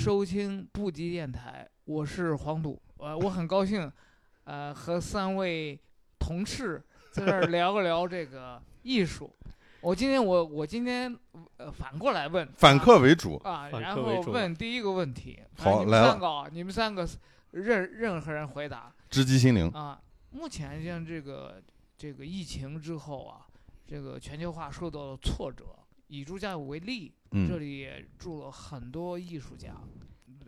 收听布吉电台，我是黄赌，呃，我很高兴，呃，和三位同事在这儿聊一聊这个艺术。我今天我我今天呃反过来问，反客为主，啊，然后问第一个问题，啊好你们来三个啊，你们三个任任何人回答直击心灵。啊。目前像这个这个疫情之后啊，这个全球化受到了挫折。以朱家为例，这嗯，里也住了很多艺术家，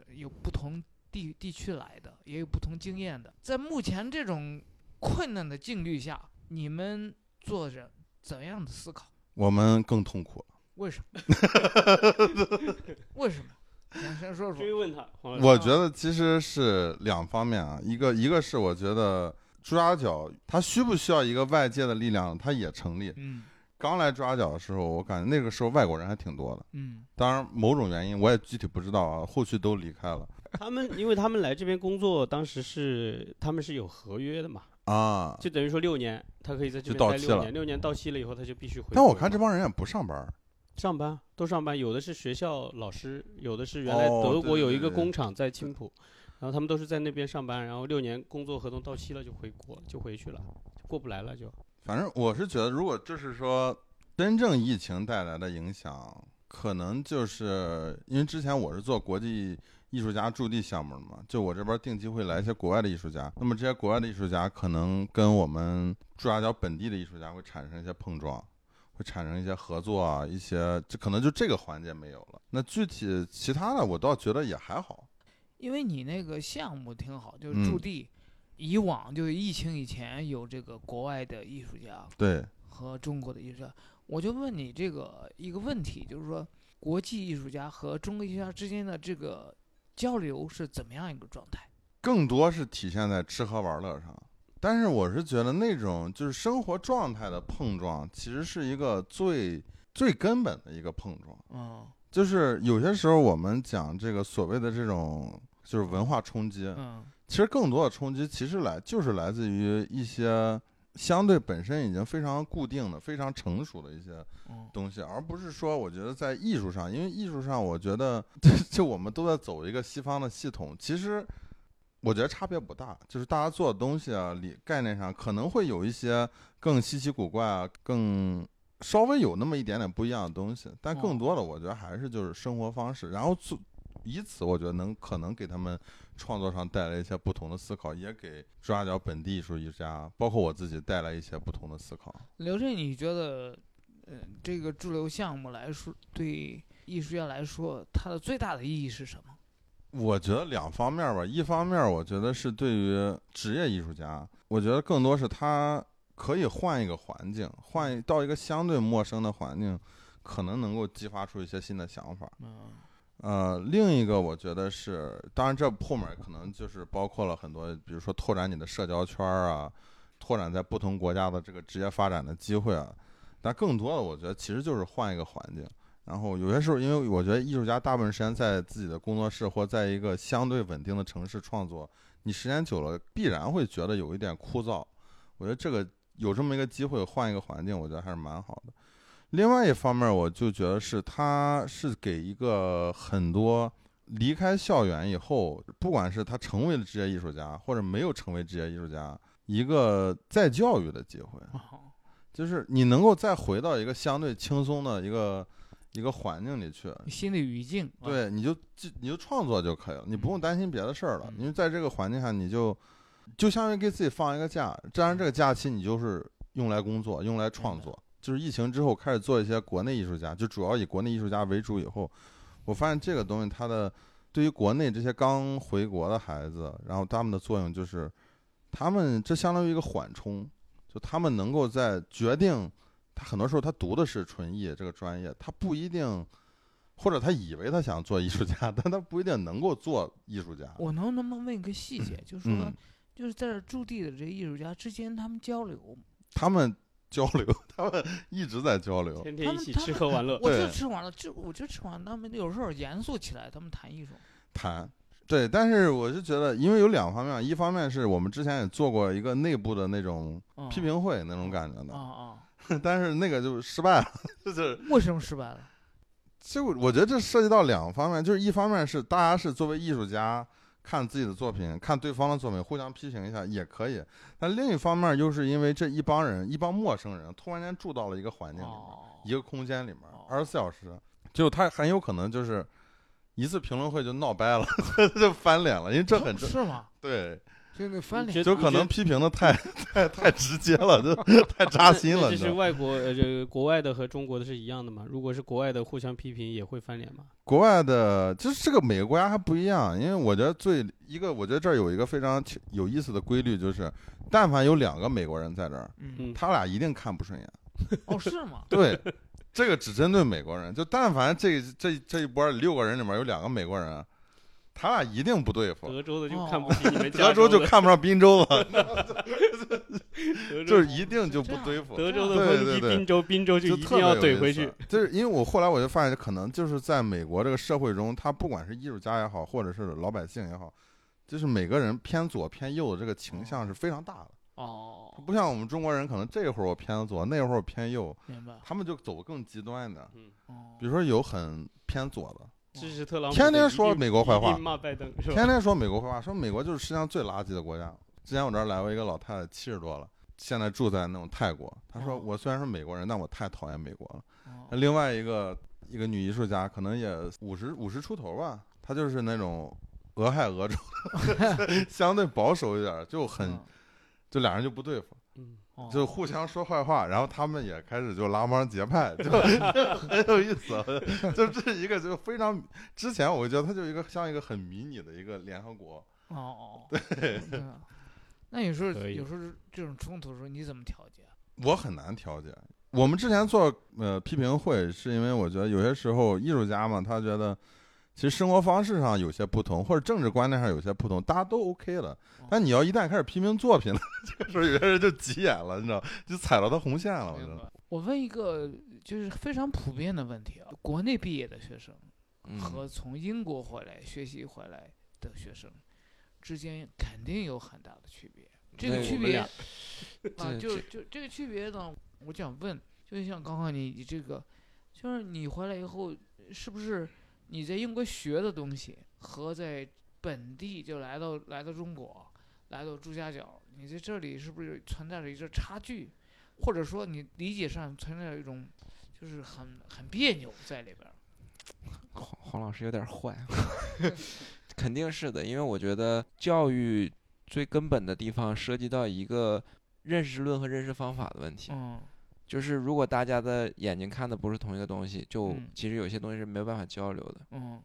有不同地地区来的，也有不同经验的。在目前这种困难的境遇下，你们做着怎样的思考？我们更痛苦。为什么？为什么？想先说说。我觉得其实是两方面啊，一个一个是我觉得朱家角它需不需要一个外界的力量，它也成立。嗯刚来朱家角的时候，我感觉那个时候外国人还挺多的，嗯当然某种原因我也具体不知道啊，后续都离开了 他们，因为他们来这边工作，当时是他们是有合约的嘛，啊。就等于说六年，他可以在这边待六年，六年到期了以后，他就必须回。但我看这帮人也不上班，上班都上班，有的是学校老师，有的是原来德国有一个工厂在青浦，然后他们都是在那边上班，然后六年工作合同到期了就回国，就回去了，就过不来了就。反正我是觉得，如果就是说真正疫情带来的影响，可能就是因为之前我是做国际艺术家驻地项目的嘛，就我这边定期会来一些国外的艺术家，那么这些国外的艺术家可能跟我们朱家角本地的艺术家会产生一些碰撞。会产生一些合作啊，一些这可能就这个环节没有了。那具体其他的，我倒觉得也还好。因为你那个项目挺好，就是嗯驻地。以往就是疫情以前有这个国外的艺术家对，和中国的艺术家，我就问你这个一个问题，就是说国际艺术家和中国艺术家之间的这个交流是怎么样一个状态？更多是体现在吃喝玩乐上。但是我是觉得那种就是生活状态的碰撞，其实是一个最最根本的一个碰撞。嗯就是有些时候我们讲这个所谓的这种就是文化冲击，嗯其实更多的冲击其实来就是来自于一些相对本身已经非常固定的、非常成熟的一些嗯。东西，而不是说我觉得在艺术上，因为艺术上我觉得就就我们都在走一个西方的系统，其实我觉得差别不大，就是大家做的东西啊，理概念上可能会有一些更稀奇古怪啊，更稍微有那么一点点不一样的东西，但更多的我觉得还是就是生活方式，然后做以此我觉得能可能给他们创作上带来一些不同的思考，也给朱家角本地艺术家，包括我自己带来一些不同的思考。刘震，你觉得，呃，这个驻留项目来说，对艺术家来说，它的最大的意义是什么？我觉得两方面吧，一方面我觉得是对于职业艺术家，我觉得更多是他可以换一个环境，换到一个相对陌生的环境，可能能够激发出一些新的想法。嗯呃，另一个我觉得是，当然这后面可能就是包括了很多，比如说拓展你的社交圈儿啊，拓展在不同国家的这个职业发展的机会啊。但更多的，我觉得其实就是换一个环境。然后有些时候，因为我觉得艺术家大部分时间在自己的工作室或在一个相对稳定的城市创作，你时间久了必然会觉得有一点枯燥。我觉得这个有这么一个机会换一个环境，我觉得还是蛮好的。另外一方面，我就觉得是他是给一个很多离开校园以后，不管是他成为了职业艺术家，或者没有成为职业艺术家，一个再教育的机会。哦 就是你能够再回到一个相对轻松的一个一个环境里去，新的语境。啊，对，你就就你就创作就可以了，你不用担心别的事儿了。嗯因为在这个环境下，你就就相当于给自己放一个假，当然这个假期你就是用来工作，用来创作。就是疫情之后开始做一些国内艺术家，就主要以国内艺术家为主以后，我发现这个东西它的对于国内这些刚回国的孩子，然后他们的作用就是，他们这相当于一个缓冲，就他们能够在决定，他很多时候他读的是纯艺这个专业，他不一定，或者他以为他想做艺术家，但他不一定能够做艺术家。我能能不能问一个细节，就是说，嗯，就是在这驻地的这些艺术家之间，他们交流，他们交流，他们一直在交流。天天一起吃喝玩乐。我就吃完了，就我就吃完了。他们有时候严肃起来，他们谈艺术。谈。对，但是我是觉得，因为有两方面，一方面是我们之前也做过一个内部的那种嗯批评会那种感觉啊的，啊，但是那个就失败了，就是为什么失败了？就我觉得这涉及到两方面，就是一方面是大家是作为艺术家看自己的作品，看对方的作品，互相批评一下也可以。但另一方面，又是因为这一帮人，一帮陌生人突然间住到了一个环境里面，哦，一个空间里面哦，二十四小时，就他很有可能就是一次评论会就闹掰了，就翻脸了，因为这很正是吗？对，就那翻脸就可能批评的太 太太直接了，就太扎心了，那这是你知道吗。外国呃，这个国外的和中国的是一样的嘛？如果是国外的互相批评也会翻脸吗？国外的，就是这个每个国家还不一样，因为我觉得最一个，我觉得这儿有一个非常有意思的规律，就是但凡有两个美国人在这儿，他俩一定看不顺眼。哦，是吗？对，这个只针对美国人，就但凡这这这一波六个人里面有两个美国人，他俩一定不对付。德州的就哦看不起你们加德州就看不上滨州了，就是一定就不对付。德州的对抨击对对滨州，滨州就就一定要怼回去。就是因为我后来我就发现，可能就是在美国这个社会中，他不管是艺术家也好，或者是老百姓也好，就是每个人偏左偏右的这个倾向是非常大的。哦，不像我们中国人，可能这会儿我偏左，那会儿我偏右，明白。他们就走更极端的。嗯比如说有很偏左的，支持特朗普天天说美国坏话骂拜登是吧？天天说美国坏话，说美国就是世界上最垃圾的国家。之前我这儿来过一个老太太，七十多了，现在住在那种泰国。她说哦我虽然是美国人，但我太讨厌美国了。另外一个一个女艺术家，可能也五十五十出头吧，她就是那种俄亥俄州，相对保守一点，就很嗯就俩人就不对付，就互相说坏话，然后他们也开始就拉帮结派，就 就很有意思。就这是一个就非常之前我觉得它就一个像一个很迷你的一个联合国。哦哦，对。啊那有时候有时候这种冲突的时候，你怎么调节？我很难调节。我们之前做呃批评会，是因为我觉得有些时候艺术家嘛，他觉得其实生活方式上有些不同，或者政治观念上有些不同，大家都 OK 了。但你要一旦开始批评作品了，这个时候有些人就急眼了，你知道，就踩到他红线了。我觉得。我问一个就是非常普遍的问题啊，国内毕业的学生嗯和从英国回来学习回来的学生之间肯定有很大的区别。这个区别啊，就就这个区别呢，我想问，就像刚刚你你这个，就是你回来以后，是不是你在英国学的东西和在本地就来到来到中国，来到朱家角，你在这里是不是存在着一个差距，或者说你理解上存在着一种就是很很别扭在里边儿？黄黄老师有点坏，肯定是的，因为我觉得教育最根本的地方涉及到一个认识论和认识方法的问题。嗯就是如果大家的眼睛看的不是同一个东西，就嗯其实有些东西是没有办法交流的。嗯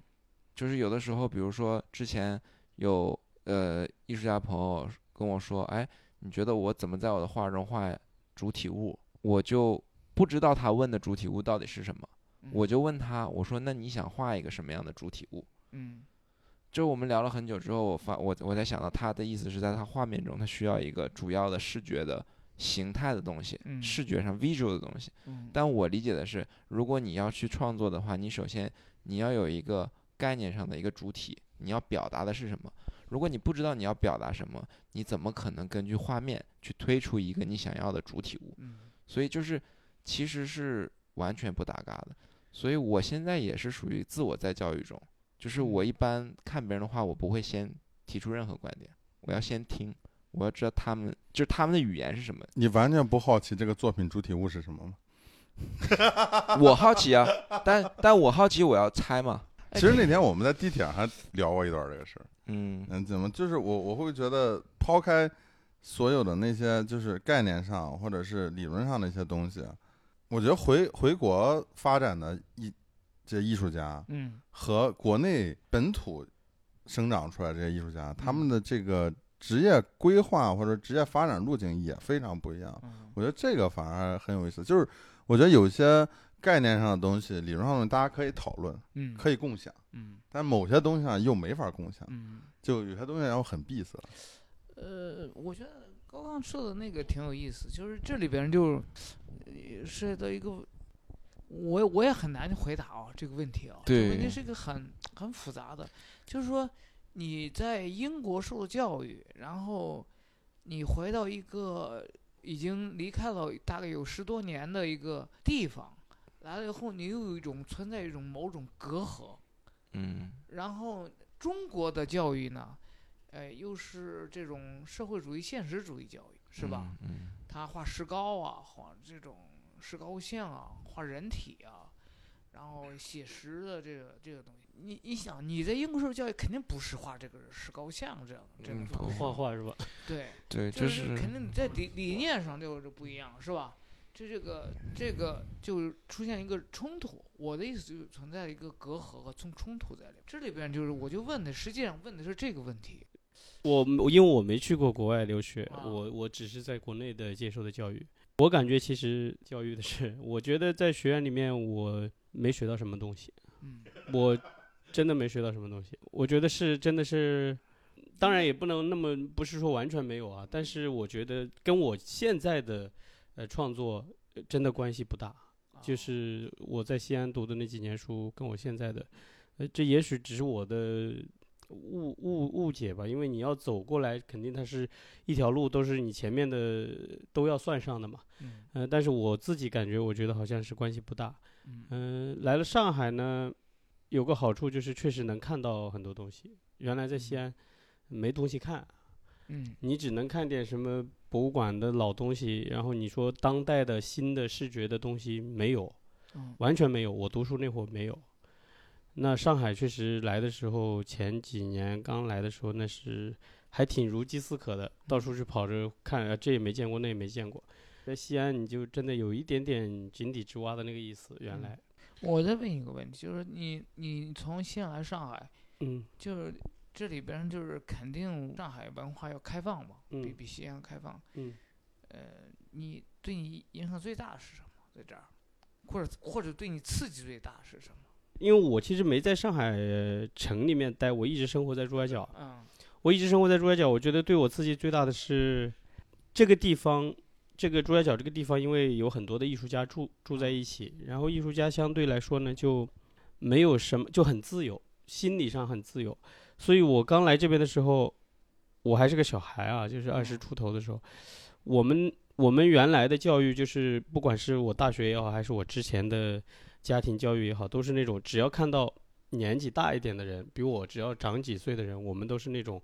就是有的时候，比如说之前有呃艺术家朋友跟我说，哎，你觉得我怎么在我的画中画主体物？我就不知道他问的主体物到底是什么，嗯我就问他，我说那你想画一个什么样的主体物？嗯就我们聊了很久之后，我发我我才想到他的意思是在他画面中，他需要一个主要的视觉的形态的东西，嗯视觉上 visual 的东西。嗯但我理解的是，如果你要去创作的话，你首先你要有一个概念上的一个主体，你要表达的是什么？如果你不知道你要表达什么，你怎么可能根据画面去推出一个你想要的主体物？嗯所以就是其实是完全不搭嘎的。所以我现在也是属于自我在教育中，就是我一般看别人的话，我不会先提出任何观点，我要先听，我要知道他们就是他们的语言是什么。你完全不好奇这个作品主体物是什么吗？我好奇啊，但但我好奇，我要猜嘛。其实那天我们在地铁上还聊过一段这个事儿。嗯嗯，怎么就是我我会觉得抛开所有的那些就是概念上或者是理论上的一些东西，我觉得回回国发展的艺这些艺术家嗯和国内本土生长出来这些艺术家，他嗯们的这个职业规划或者职业发展路径也非常不一样。嗯我觉得这个反而很有意思，就是我觉得有些概念上的东西、理论上的大家可以讨论，嗯可以共享，嗯但某些东西上又没法共享，嗯。就有些东西然后很闭塞。呃，我觉得刚刚说的那个挺有意思，就是这里边就呃涉及到一个，我我也很难回答啊这个问题啊。这个问题是一个很很复杂的，就是说你在英国受的教育，然后你回到一个已经离开了大概有十多年的一个地方，来了以后，你又有一种存在一种某种隔阂。嗯然后中国的教育呢，呃，又是这种社会主义现实主义教育，是吧？？嗯他画石膏啊，画这种石膏像啊，画人体啊，然后写实的这个这个东西。你你想，你在英国受教育肯定不是画这个石膏像这样这样画画是吧？对，对，就就是肯定你在理理念上就是不一样，是吧？这这个这个就出现一个冲突。我的意思就是存在一个隔阂和冲冲突在里面。这里边就是我就问的，实际上问的是这个问题。我我因为我没去过国外留学，啊我我只是在国内的接受的教育。我感觉其实教育的是，我觉得在学院里面我没学到什么东西，嗯我真的没学到什么东西。我觉得是真的是，当然也不能那么不是说完全没有啊，但是我觉得跟我现在的呃创作呃真的关系不大。就啊是我在西安读的那几年书，跟我现在的，呃，这也许只是我的误误误解吧，因为你要走过来，肯定它是一条路，都是你前面的都要算上的嘛。嗯呃，但是我自己感觉，我觉得好像是关系不大。嗯嗯、来了上海呢，有个好处就是确实能看到很多东西。原来在西安没东西看，嗯你只能看点什么博物馆的老东西，然后你说当代的新的视觉的东西没有。嗯完全没有，我读书那会儿没有。那上海确实来的时候，前几年刚来的时候，那是还挺如饥似渴的，到处去跑着看，啊这也没见过，那也没见过。在西安，你就真的有一点点井底之蛙的那个意思。原来，我再问一个问题，就是你你从西安来上海，嗯就是这里边就是肯定上海文化要开放嘛，比嗯比比西安开放。嗯，呃，你对你影响最大的是什么？在这儿，或者或者对你刺激最大的是什么？因为我其实没在上海呃城里面待，我一直生活在珠海角。嗯我一直生活在珠海角，我觉得对我刺激最大的是这个地方，这个朱家角这个地方，因为有很多的艺术家住住在一起，然后艺术家相对来说呢，就没有什么就很自由，心理上很自由。所以我刚来这边的时候，我还是个小孩啊，就是二十嗯出头的时候，我们我们原来的教育就是，不管是我大学也好，还是我之前的家庭教育也好，都是那种只要看到年纪大一点的人，比我只要长几岁的人，我们都是那种，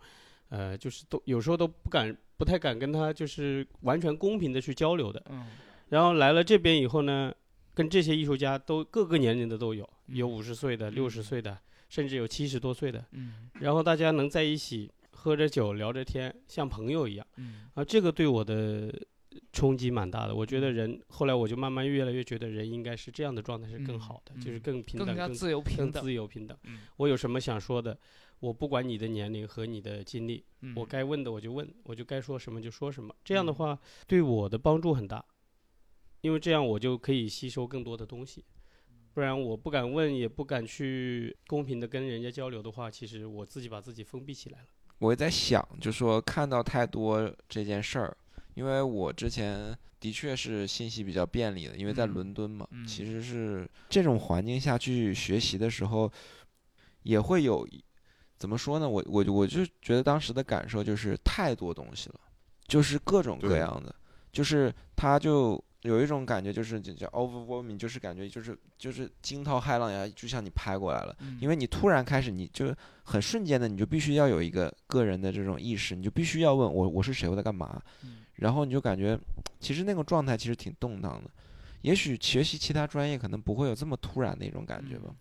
呃，就是都有时候都不敢、不太敢跟他就是完全公平的去交流的。嗯然后来了这边以后呢，跟这些艺术家都各个年龄的都有，有嗯五十岁的、六十岁的，甚至有七十多岁的。嗯然后大家能在一起喝着酒、聊着天，像朋友一样。嗯啊，这个对我的冲击蛮大的。我觉得人后来我就慢慢越来越觉得人应该是这样的状态是更嗯好的，就是嗯更平等、更加自由平更等。自由平等。嗯我有什么想说的，我不管你的年龄和你的经历，嗯我该问的我就问，我就该说什么就说什么。这样的嗯话对我的帮助很大，因为这样我就可以吸收更多的东西。不然我不敢问，也不敢去公平的跟人家交流的话，其实我自己把自己封闭起来了。我也在想，就说看到太多这件事儿，因为我之前的确是信息比较便利的，因为在嗯伦敦嘛，嗯其实是这种环境下去学习的时候，也会有怎么说呢？我我我就觉得当时的感受就是太多东西了，就是各种各样的，就是他就有一种感觉，就是就叫 overwhelming，就是感觉就是就是惊涛骇浪呀，就像你拍过来了。嗯因为你突然开始，你就很瞬间的，你就必须要有一个个人的这种意识，你就必须要问我我是谁，我在干嘛，嗯然后你就感觉其实那个状态其实挺动荡的。也许学习其他专业可能不会有这么突然的一种感觉吧，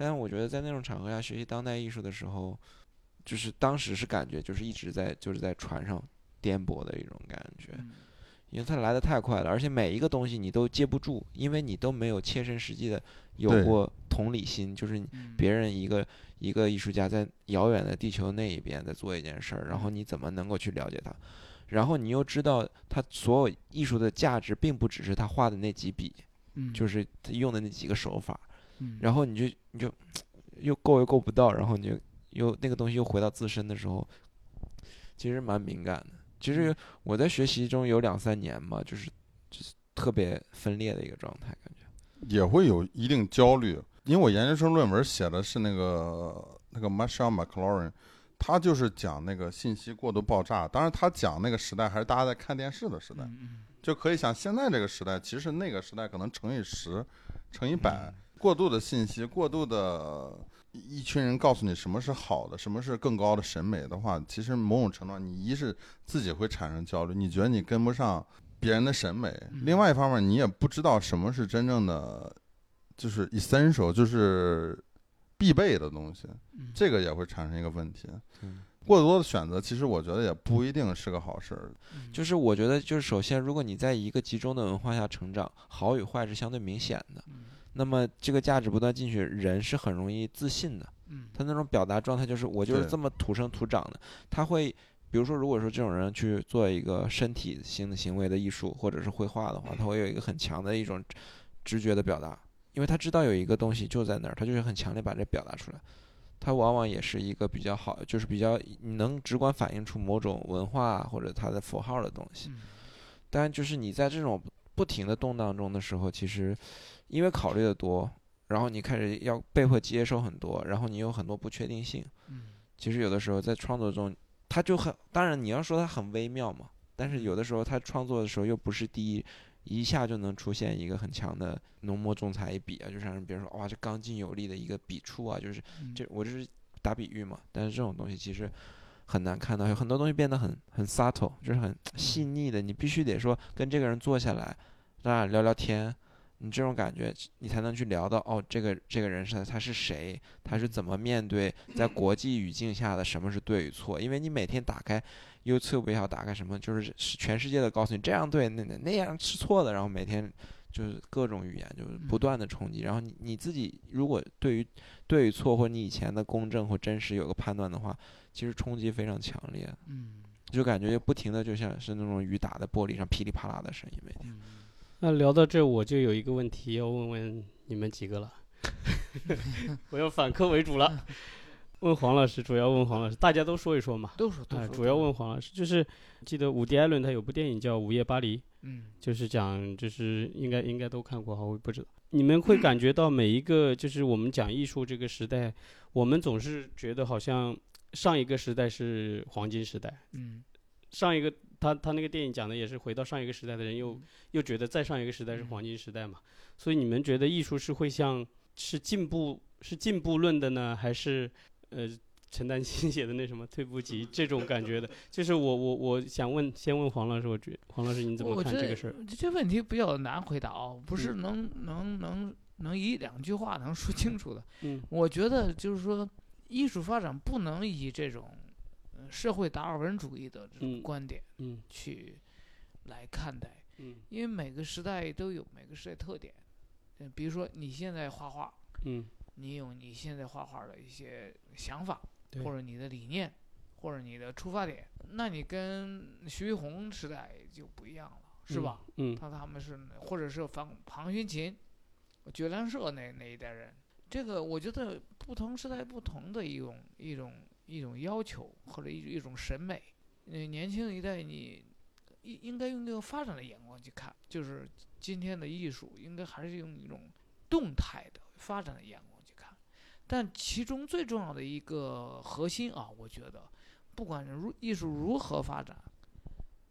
但是我觉得在那种场合下学习当代艺术的时候，就是当时是感觉就是一直在就是在船上颠簸的一种感觉，嗯因为它来的太快了，而且每一个东西你都接不住，因为你都没有切身实际的有过同理心，就是别人一个一个艺术家在遥远的地球那一边在做一件事儿，然后嗯你怎么能够去了解他？然后你又知道他所有艺术的价值，并不只是他画的那几笔，嗯就是他用的那几个手法，嗯然后你就你就又够又够不到，然后你就又那个东西又回到自身的时候，其实蛮敏感的。其实我在学习中有两三年嘛，就是就是特别分裂的一个状态，感觉。也会有一定焦虑，因为我研究生论文写的是那个那个 Marshall McLaurin，他就是讲那个信息过度爆炸。当然，他讲那个时代还是大家在看电视的时代，嗯就可以想现在这个时代，其实那个时代可能乘以十，乘以百，过度的信息，过度的一群人告诉你什么是好的，什么是更高的审美的话，其实某种程度上，你一是自己会产生焦虑，你觉得你跟不上别人的审美；另外一方面，你也不知道什么是真正的，就是 essential，就是必备的东西，嗯这个也会产生一个问题。嗯过多的选择，其实我觉得也不一定是个好事儿。嗯就是我觉得，就是首先，如果你在一个集中的文化下成长，好与坏是相对明显的。嗯那么这个价值不断进去，人是很容易自信的。嗯他那种表达状态就是我就是这么土生土长的。他会，比如说，如果说这种人去做一个身体性的行为的艺术或者是绘画的话，他会有一个很强的一种直觉的表达，因为他知道有一个东西就在那儿，他就是很强烈把这表达出来。他往往也是一个比较好，就是比较你能直观反映出某种文化或者它的符号的东西。嗯当然，就是你在这种不停的动荡中的时候，其实因为考虑的多，然后你开始要被迫接受很多，然后你有很多不确定性。嗯其实有的时候在创作中，他就很当然你要说他很微妙嘛，但是有的时候他创作的时候又不是第一一下就能出现一个很强的浓墨重彩一笔啊，就让别人说哇这刚劲有力的一个笔触啊，就是嗯这我这是打比喻嘛，但是这种东西其实很难看到，有很多东西变得很很 subtle，就是很细腻的，你必须得说跟这个人坐下来，咱俩聊聊天，你这种感觉你才能去聊到哦，这个这个人是他是谁，他是怎么面对在国际语境下的什么是对与错，因为你每天打开 YouTube 也好，打开什么就是是全世界的告诉你这样对，那那那样是错的，然后每天。就是各种语言，就是不断的冲击。然后你你自己如果对于对与错或你以前的公正或真实有个判断的话，其实冲击非常强烈，嗯就感觉不停的就像是那种雨打在玻璃上噼里啪啦的声音，每天。嗯那聊到这，我就有一个问题要问问你们几个了，我要反客为主了。问黄老师，主要问黄老师，大家都说一说嘛。啊、都说都说主要问黄老师，就是记得伍迪·艾伦他有部电影叫《午夜巴黎》，嗯就是讲，就是应该应该都看过哈，我也不知道。你们会感觉到每一个，就是我们讲艺术这个时代，我们总是觉得好像上一个时代是黄金时代，嗯上一个他他那个电影讲的也是回到上一个时代的人又嗯又觉得再上一个时代是嗯黄金时代嘛，所以你们觉得艺术是会像是进步是进步论的呢，还是呃陈丹青 写的那什么退步级这种感觉的？就是我我我想问，先问黄老师，我觉黄老师你怎么看这个事儿？这问题比较难回答哦，不是嗯能能能能一两句话能说清楚的。嗯我觉得就是说，艺术发展不能以这种呃社会达尔文主义的这种嗯观点嗯去来看待，嗯因为每个时代都有每个时代特点。嗯，比如说你现在画画，嗯你有你现在画画的一些想法，对或者你的理念，或者你的出发点，那你跟徐悲鸿时代就不一样了，是吧？？嗯他他们是，或者是庞庞勋琴、觉良社那那一代人，这个我觉得不同时代不同的一种一种一种要求或者一一种审美。嗯，年轻一代你应应该用这个发展的眼光去看，就是今天的艺术应该还是用一种动态的发展的眼光去看。但其中最重要的一个核心啊，我觉得，不管如艺术如何发展，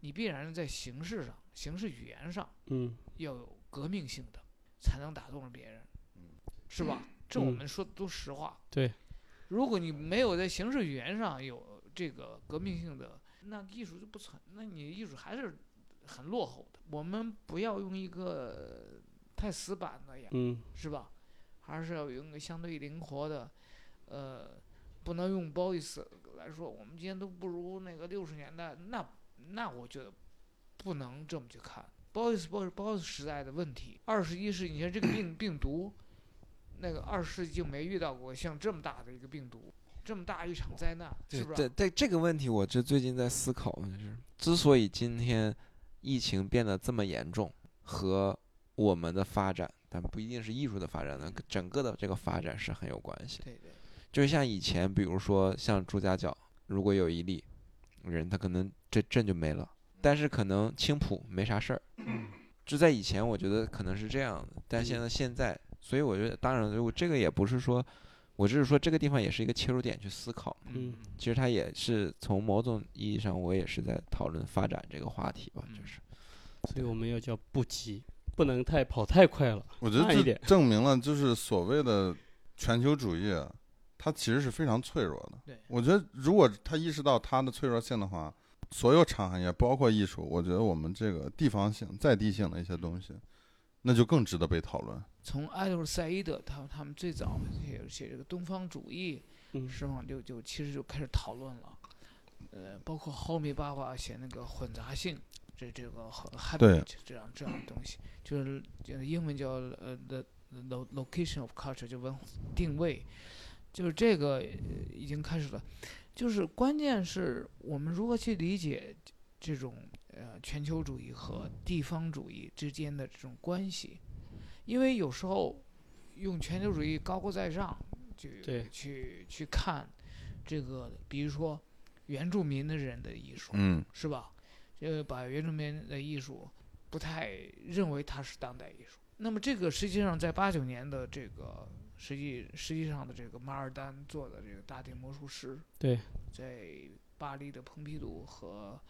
你必然是在形式上、形式语言上嗯要有革命性的，才能打动别人，是吧？这我嗯们说的都实话。对，如果你没有在形式语言上有这个革命性的，那艺术就不存，那你艺术还是很落后的。我们不要用一个太死板的呀，嗯是吧？还是要用一个相对灵活的，呃，不能用 boys 来说，我们今天都不如那个六十年代，那那我觉得不能这么去看。boys boys boys 时代的问题，二十一世纪你看这个病病毒，那个二十世纪就没遇到过像这么大的一个病毒，这么大一场灾难，是不是？对对，这个问题我这最近在思考，就是之所以今天疫情变得这么严重，和我们的发展，但不一定是艺术的发展呢，整个的这个发展是很有关系。对对，就像以前，比如说像朱家角，如果有一例人，他可能这镇就没了，但是可能青浦没啥事儿。就在以前，我觉得可能是这样的，但现在现在，所以我觉得，当然，如果这个也不是说，我只是说这个地方也是一个切入点去思考。嗯其实它也是从某种意义上，我也是在讨论发展这个话题吧，嗯就是，所以我们要叫不急，不能太跑太快了。我觉得这一点证明了，就是所谓的全球主义啊，它其实是非常脆弱的。对我觉得如果他意识到它的脆弱性的话，所有产行业，包括艺术，我觉得我们这个地方性、在地性的一些东西，那就更值得被讨论。从艾德尔赛伊德他他们最早写写这个东方主义，嗯，实际上就就其实就开始讨论了，呃，包括后米巴瓦写那个混杂性，这这个和 habit 这样这样的东西，就是就是英文叫呃 the the location of culture 就文定位，就是这个呃已经开始了，就是关键是我们如何去理解这种呃全球主义和地方主义之间的这种关系，因为有时候用全球主义高高在上去对去去看这个，比如说原住民的人的艺术，嗯，是吧？呃，把原住民的艺术不太认为它是当代艺术。那么这个实际上在八九年的这个实际实际上的这个马尔丹做的这个大地魔术师，对，在巴黎的蓬皮杜和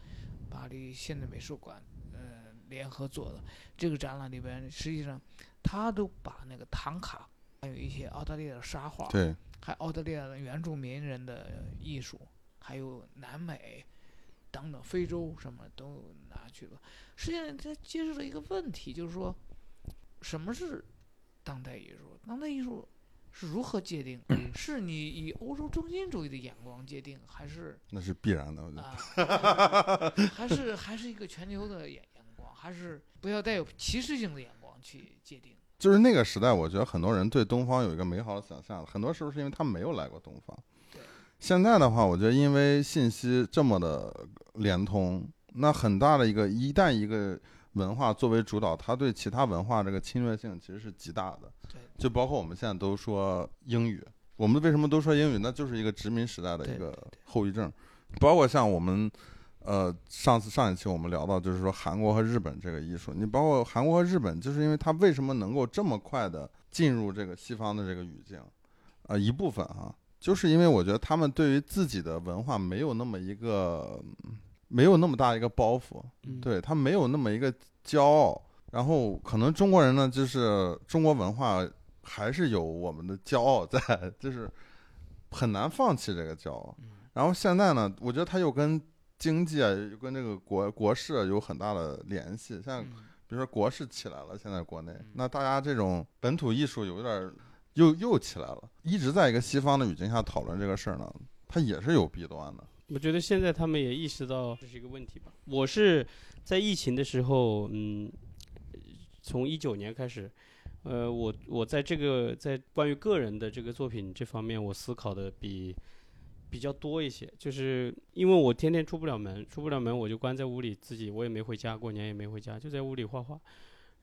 巴黎现代美术馆呃联合做的这个展览里边，实际上他都把那个唐卡还有一些澳大利亚的沙画，对，还澳大利亚的原住民人的艺术，还有南美等等非洲什么都拿去了。实际上，他揭示了一个问题，就是说，什么是当代艺术？当代艺术是如何界定？是你以欧洲中心主义的眼光界定，还是那是必然的。还是还是一个全球的眼眼光？还是不要带有歧视性的眼光去界定？就是那个时代，我觉得很多人对东方有一个美好的想象，很多时候是因为他没有来过东方对。现在的话，我觉得因为信息这么的连通，那很大的一个，一旦一个文化作为主导，它对其他文化这个侵略性其实是极大的。对，就包括我们现在都说英语，我们为什么都说英语？那就是一个殖民时代的一个后遗症。包括像我们，呃，上次上一期我们聊到，就是说韩国和日本这个艺术，你包括韩国和日本，就是因为它为什么能够这么快的进入这个西方的这个语境，啊、一部分啊、就是因为我觉得他们对于自己的文化没有那么一个，嗯没有那么大一个包袱，嗯，对他没有那么一个骄傲，然后可能中国人呢，就是中国文化还是有我们的骄傲在，就是很难放弃这个骄傲。嗯。然后现在呢，我觉得他又跟经济啊，又跟这个国国事啊有很大的联系。像嗯比如说国事起来了，现在国内嗯，那大家这种本土艺术有点儿又又起来了，一直在一个西方的语境下讨论这个事儿呢，它也是有弊端的。我觉得现在他们也意识到这是一个问题吧。我是在疫情的时候，嗯，从一九年开始，呃，我我在这个在关于个人的这个作品这方面，我思考的比比较多一些，就是因为我天天出不了门，出不了门我就关在屋里，自己我也没回家，过年也没回家，就在屋里画画。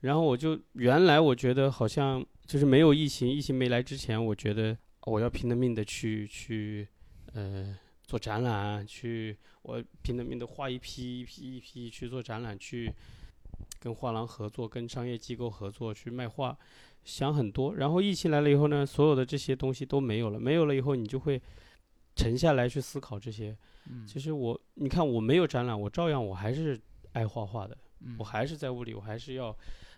然后我就原来我觉得好像就是没有疫情，疫情没来之前，我觉得我要拼了命的去去呃做展览，去我拼了命的画一批一批一批去做展览，去跟画廊合作，跟商业机构合作去卖画，想很多。然后疫情来了以后呢，所有的这些东西都没有了，没有了以后你就会沉下来去思考这些。嗯其实我你看我没有展览，我照样我还是爱画画的。嗯我还是在屋里，我还是要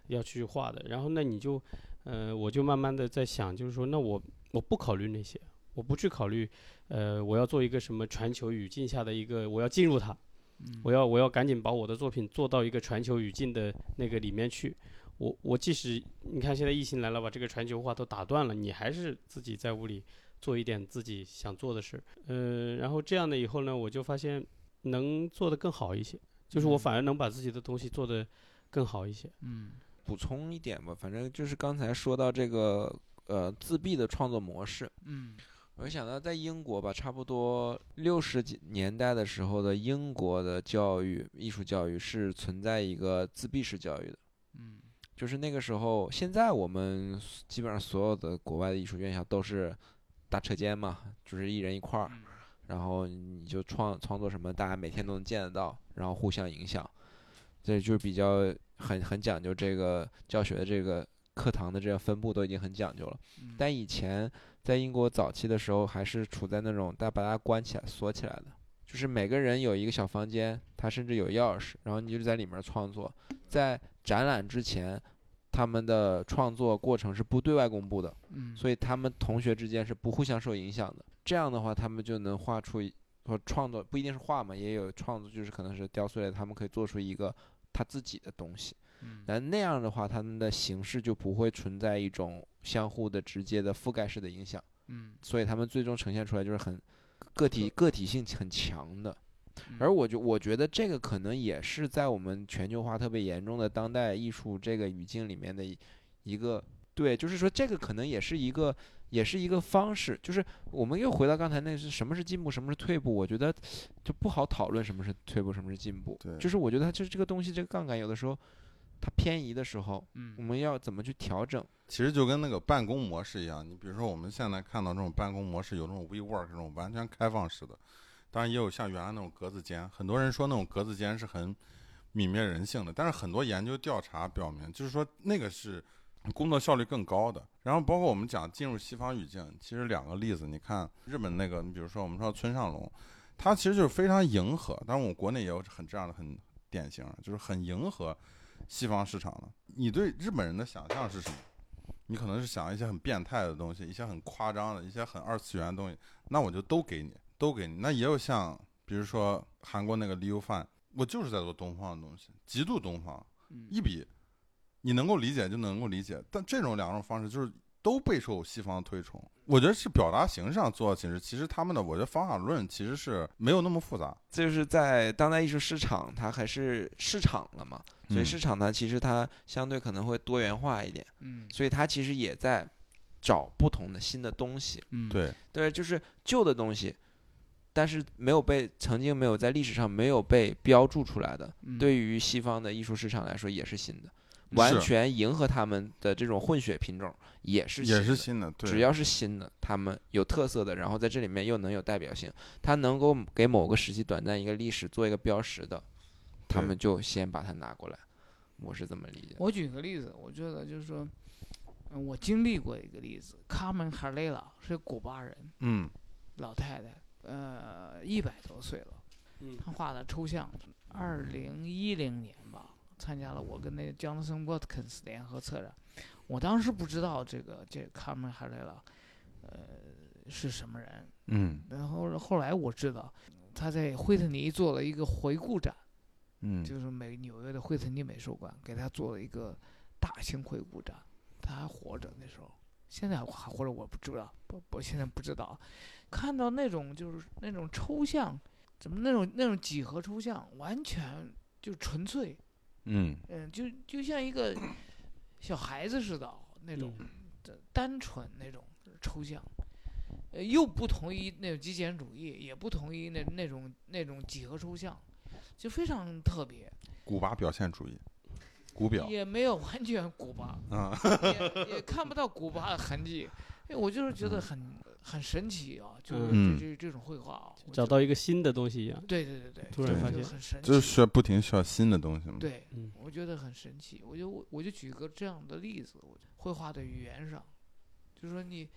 要去画的。然后那你就，呃，我就慢慢的在想，就是说，那我我不考虑那些，我不去考虑，呃，我要做一个什么全球语境下的一个，我要进入它，嗯我要我要赶紧把我的作品做到一个全球语境的那个里面去。我我即使你看现在疫情来了，把这个全球化都打断了，你还是自己在屋里做一点自己想做的事。呃，然后这样的以后呢，我就发现能做得更好一些，就是我嗯反而能把自己的东西做得更好一些。嗯补充一点吧，反正就是刚才说到这个呃自闭的创作模式，嗯我就想到在英国吧，差不多六十几年代的时候的英国的教育艺术教育是存在一个自闭式教育的，嗯就是那个时候，现在我们基本上所有的国外的艺术院校都是大车间嘛，就是一人一块儿，嗯然后你就创创作什么，大家每天都能见得到，然后互相影响，这就比较很很讲究这个教学的这个课堂的这个分布都已经很讲究了。嗯但以前在英国早期的时候，还是处在那种大家把大家关起来、锁起来的，就是每个人有一个小房间，他甚至有钥匙，然后你就在里面创作。在展览之前，他们的创作过程是不对外公布的，嗯，所以他们同学之间是不互相受影响的。这样的话，他们就能画出一或创作，不一定是画嘛，也有创作，就是可能是雕塑类，他们可以做出一个他自己的东西。嗯但那样的话，他们的形式就不会存在一种相互的直接的覆盖式的影响，嗯，所以他们最终呈现出来就是很个体个体性很强的。嗯。而我觉我觉得这个可能也是在我们全球化特别严重的当代艺术这个语境里面的一一个对，就是说这个可能也是一个也是一个方式，就是我们又回到刚才那是什么是进步，什么是退步，我觉得就不好讨论什么是退步，什么是进步对，就是我觉得它就是这个东西这个杠杆有的时候它偏移的时候，嗯。我嗯们要怎么去调整？其实就跟那个办公模式一样，你比如说我们现在看到这种办公模式，有这种 WeWork 这种完全开放式的，当然也有像原来那种格子间。很多人说那种格子间是很泯灭人性的，但是很多研究调查表明，就是说那个是工作效率更高的。然后包括我们讲进入西方语境，其实两个例子，你看日本那个，你比如说我们说村上隆，他其实就是非常迎合，当然我们国内也有很这样的很典型，就是很迎合西方市场的。你对日本人的想象是什么？你可能是想一些很变态的东西，一些很夸张的，一些很二次元的东西，那我就都给你，都给你。那也有像，比如说韩国那个 Liu Fan，我就是在做东方的东西，极度东方，嗯一比你能够理解就能够理解。但这种两种方式就是都备受西方推崇。我觉得是表达形式上做的形式，其实他们的我觉得方法论其实是没有那么复杂。这就是在当代艺术市场，它还是市场了嘛，所以嗯市场呢，其实它相对可能会多元化一点，嗯所以它其实也在找不同的新的东西。嗯，对，对，就是旧的东西，但是没有被曾经没有在历史上没有被标注出来的，嗯对于西方的艺术市场来说也是新的，完全迎合他们的这种混血品种也是也是的新的，对，只要是新的，他们有特色的，然后在这里面又能有代表性，它能够给某个时期短暂一个历史做一个标识的，他们就先把它拿过来。我是这么理解。我举个例子，我觉得就是说，嗯我经历过一个例子，卡门哈雷拉是古巴人，嗯老太太，呃，一百多岁了，嗯。她画的抽象，二零一零年吧，参加了我跟那个 Jonathan Watkins 联合策展，我当时不知道这个这卡门哈雷拉，呃，是什么人，嗯。然后后来我知道，他在惠特尼做了一个回顾展。嗯，就是美纽约的惠特尼美术馆给他做了一个大型回顾展，他还活着那时候，现在还活着我不知道，不我现在不知道。看到那种就是那种抽象，怎么那种那种几何抽象，完全就纯粹，嗯嗯，就就像一个小孩子似的那种嗯单纯那种抽象，呃，又不同于那种极简主义，也不同于那那种那种几何抽象，就非常特别。古巴表现主义，古表，也没有完全古巴，啊，也也看不到古巴的痕迹。因为我就是觉得很很神奇啊，就这这这种绘画啊，找到一个新的东西一样。对对对对，突然发现很神奇就是。需要不停需要新的东西嘛。对，嗯我觉得很神奇。我就我我就举个这样的例子，我绘画的语言上，就是说你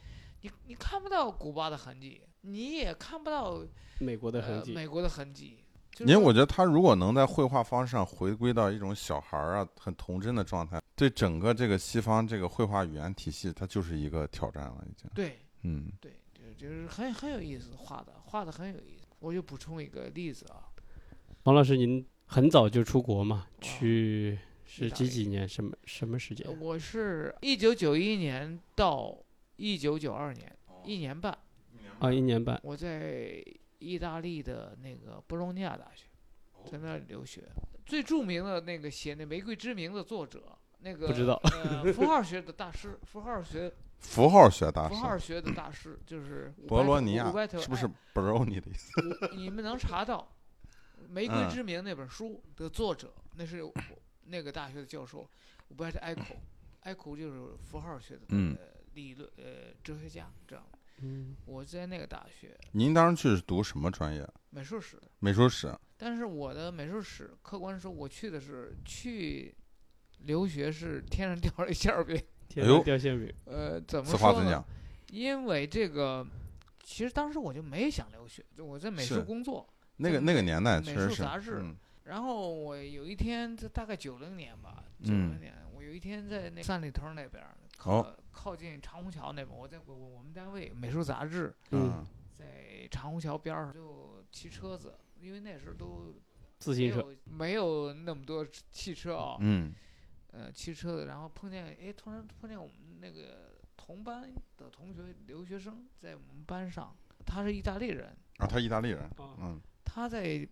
你你看不到古巴的痕迹，你也看不到美国的痕迹，呃美国的痕迹。就是因为我觉得他如果能在绘画方式上回归到一种小孩儿啊很童真的状态，对整个这个西方这个绘画语言体系，它就是一个挑战了，已经。对嗯对，就就是很很有意思，画的画的很有意思。我就补充一个例子啊，王老师，您很早就出国嘛？去是几几年？什么什么时间？我是一九九一年到一九九二年，一年半，啊，一年半。我在意大利的那个博洛尼亚大学，在那里留学。最著名的那个写那《玫瑰之名》的作者，那个不知道呃，符号学的大师，符号学符号学大师符号，学的大师就是博罗尼亚是不是艾 brownie 的意思？你们能查到《玫瑰嗯之名》那本书的作者，那是我那个大学的教授，我不爱是 Echo，Echo 就是符号学的嗯呃理论呃哲学家这样。嗯，我在那个大学您当时去是读什么专业？美术史，美术史。但是我的美术史客观说，我去的是去留学是天上掉了一馅儿饼。天上哎呦掉馅饼。呃，怎么此话说呢怎讲？？因为这个，其实当时我就没想留学，就我在美术工作，那个那个年代确美实是术杂志嗯然后我有一天，这大概九零年吧，九嗯零年，我有一天在那三里屯那边儿，哦靠靠近长虹桥那边，我在我我我们单位美术杂志嗯在长虹桥边儿上就骑车子，因为那时候都没自行车，有没有那么多汽车啊，嗯呃，骑车的，然后碰见，哎，突然碰见我们那个同班的同学留学生在我们班上，他是意大利人，啊，他意大利人，啊嗯。他在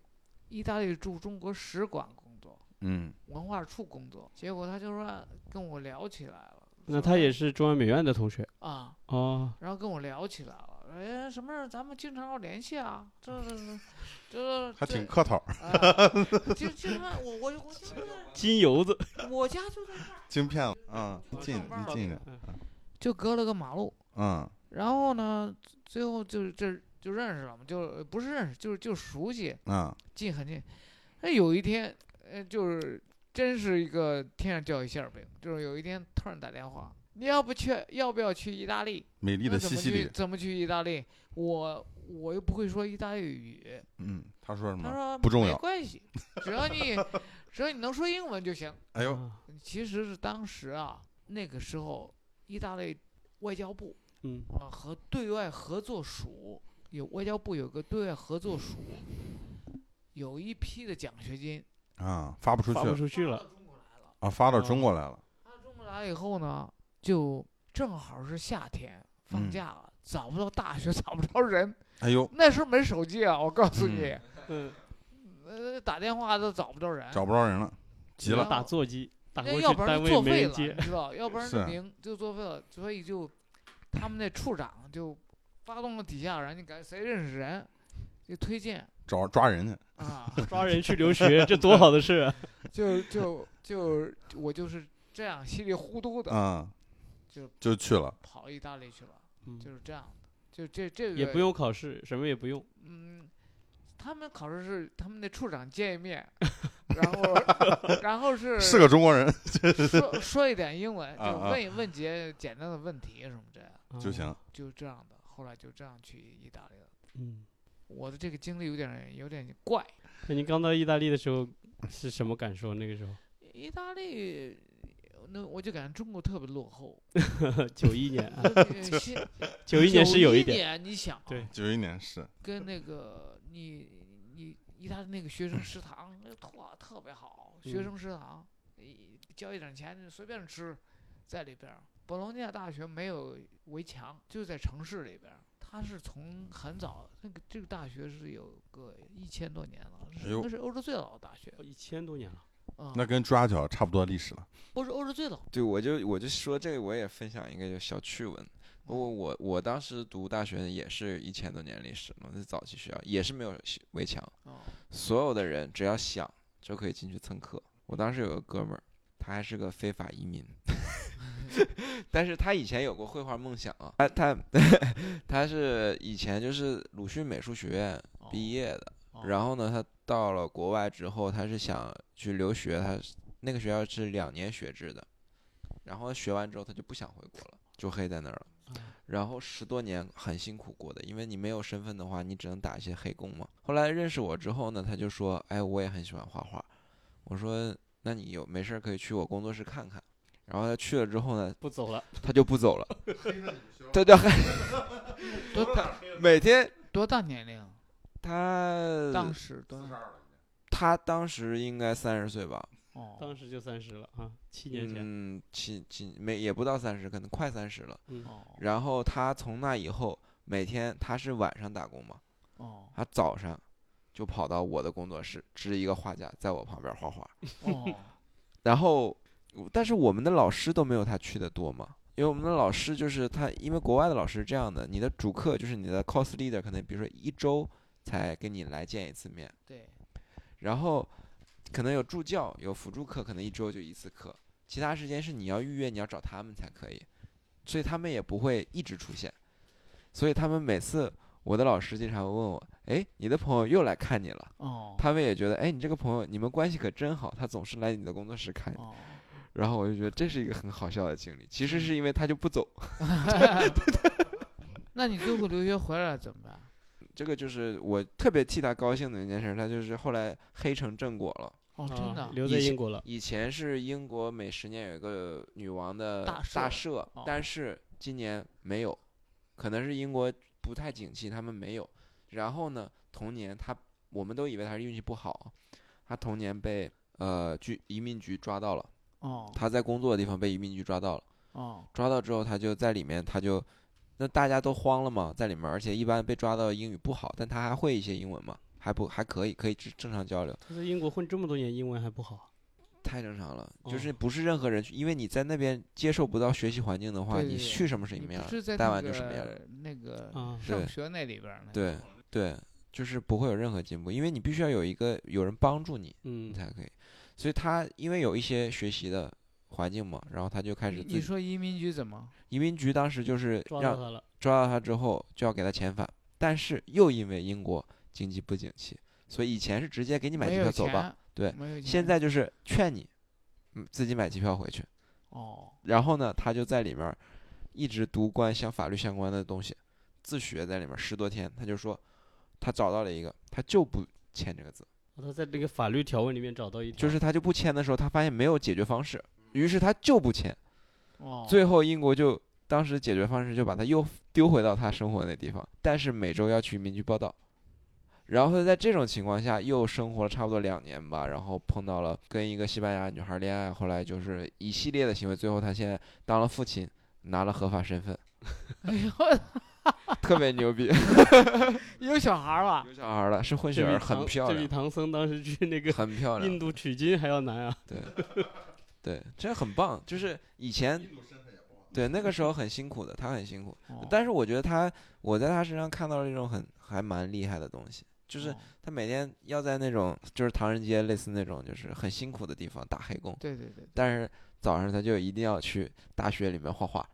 意大利驻中国使馆工作，嗯文化处工作，结果他就说跟我聊起来了，那他也是中央美院的同学啊，哦，然后跟我聊起来了，哎，什么事儿咱们经常要联系啊，这 这这这还挺客套，啊，经经常我我我 金油子，我家就在这儿，京片子，嗯，你近你近一点，就隔了个马路。嗯。然后呢，最后就这就认识了嘛，就呃不是认识，就是就熟悉，嗯。近很近。那有一天，呃，就是真是一个天上掉一馅儿饼，就是有一天突然打电话，你要不去，要不要去意大利？美丽那怎么的西西里，去怎么去意大利？我我又不会说意大利语，嗯，他说什么？他说不重要没关系，只要你 只要你能说英文就行。哎呦，啊其实是当时啊，那个时候意大利外交部嗯啊和对外合作署有外交部有个对外合作署，有一批的奖学金啊，发不出去发不去出去了，到中国来了。啊，发到中国来了，到中国来了以后呢，就正好是夏天放嗯假了，找不到大学，找不着人。哎呦，那时候没手机啊，我告诉你，嗯，呃，打电话都找不着人。找不着人了，急了，打座机打过去那要不然就作废了，没人接你，知道？要不然 就名就作废了，所以就他们那处长就发动了底下人，你感谁认识人，就推荐找抓人去，啊，抓人去留学，这多好的事啊！就就就我就是这样稀里糊涂的嗯，就就去了，跑意大利去了，嗯就是这样的。就这这个也不用考试，什么也不用，嗯，他们考试是他们的处长见一面，然后然后是是个中国人说说一点英文，就问一问些简单的问题什么这样，哦就行，就这样的。后来就这样去意大利了。嗯，我的这个经历有点有点怪。那你刚到意大利的时候是什么感受？那个时候，意大利，那我就感觉中国特别落后。九一年啊，九一年是有一点，年你想啊，对九一年是，跟那个你你意大利那个学生食堂那特特别好，学嗯生食堂，你交一点钱你随便吃，在里边儿。博洛尼亚大学没有围墙，就在城市里边儿。它是从很早，那个这个大学是有个一千多年了，那是欧洲最老的大学一千多年了，啊，那跟抓脚差不多历史了，欧洲欧洲最早。对，我就我就说这个，我也分享一个就小趣闻。我我我当时读大学也是一千多年历史嘛，那早期学校也是没有围墙，哦，所有的人只要想就可以进去蹭课。我当时有个哥们儿，他还是个非法移民，但是他以前有过绘画梦想啊，他他他是以前就是鲁迅美术学院毕业的，哦。然后呢，他到了国外之后，他是想去留学，他那个学校是两年学制的，然后学完之后他就不想回国了，就黑在那儿了。然后十多年很辛苦过的，因为你没有身份的话，你只能打一些黑工嘛。后来认识我之后呢，他就说：“哎，我也很喜欢画画。”我说：“那你有没事可以去我工作室看看。”然后他去了之后呢，不走了，他就不走了，他就还 多大每天多大年龄？他当时多大？他当时应该三十岁吧，哦，当时就三十了啊，七年前，嗯，七七没也不到三十，可能快三十了。嗯，哦。然后他从那以后，每天他是晚上打工嘛，哦。他早上就跑到我的工作室支一个画架，在我旁边画画。哦，然后，但是我们的老师都没有他去的多嘛，因为我们的老师就是他，因为国外的老师是这样的，你的主课就是你的 cos leader，可能比如说一周才跟你来见一次面，对，然后可能有助教，有辅助课，可能一周就一次课，其他时间是你要预约，你要找他们才可以，所以他们也不会一直出现，所以他们每次我的老师经常会问我，哎，你的朋友又来看你了，哦，他们也觉得，哎，你这个朋友你们关系可真好，他总是来你的工作室看你，哦，然后我就觉得这是一个很好笑的经历，其实是因为他就不走，那你最后留学回来了怎么办？这个就是我特别替他高兴的一件事，他就是后来黑成正果了。哦，真的，啊留在英国了。以前是英国每十年有一个女王的大大赦赦，哦但是今年没有，可能是英国不太景气，他们没有。然后呢，同年他我们都以为他是运气不好，他同年被呃局移民局抓到了，哦他在工作的地方被移民局抓到了，哦，抓到之后他就在里面，他就那大家都慌了嘛，在里面，而且一般被抓到英语不好，但他还会一些英文嘛，还不还可以，可以正正常交流。他在英国混这么多年，英文还不好。太正常了，就哦是不是任何人去，因为你在那边接受不到学习环境的话，对对对你去什么什么样待完就什么样。个那个上学那里边儿？对对，就是不会有任何进步，因为你必须要有一个有人帮助你，嗯你，才可以。所以他因为有一些学习的环境嘛，然后他就开始你。你说移民局怎么？移民局当时就是让抓到他了。抓到他之后就要给他遣返，但是又因为英国经济不景气，所以以前是直接给你买机票走吧，对没有。现在就是劝你，嗯，自己买机票回去。哦，然后呢，他就在里面儿一直读关相法律相关的东西，自学在里面十多天。他就说，他找到了一个，他就不签这个字，他在这个法律条文里面找到一条，就是他就不签的时候，他发现没有解决方式，于是他就不签。哦，最后英国就当时解决方式就把他又丢回到他生活那地方，但是每周要去移民局报道。然后在这种情况下，又生活了差不多两年吧，然后碰到了跟一个西班牙女孩恋爱，后来就是一系列的行为，最后他现在当了父亲，拿了合法身份，哎呦，特别牛逼，有小孩儿了。有小孩了，是混血儿，很漂亮，这比唐僧当时去那个很漂亮印，度取经还要难啊。对，对，这很棒。就是以前，对那个时候很辛苦的，他很辛苦，哦但是我觉得他，我在他身上看到了一种很还蛮厉害的东西，就是哦他每天要在那种就是唐人街类似那种就是很辛苦的地方打黑工，对对对，但是早上他就一定要去大学里面画画，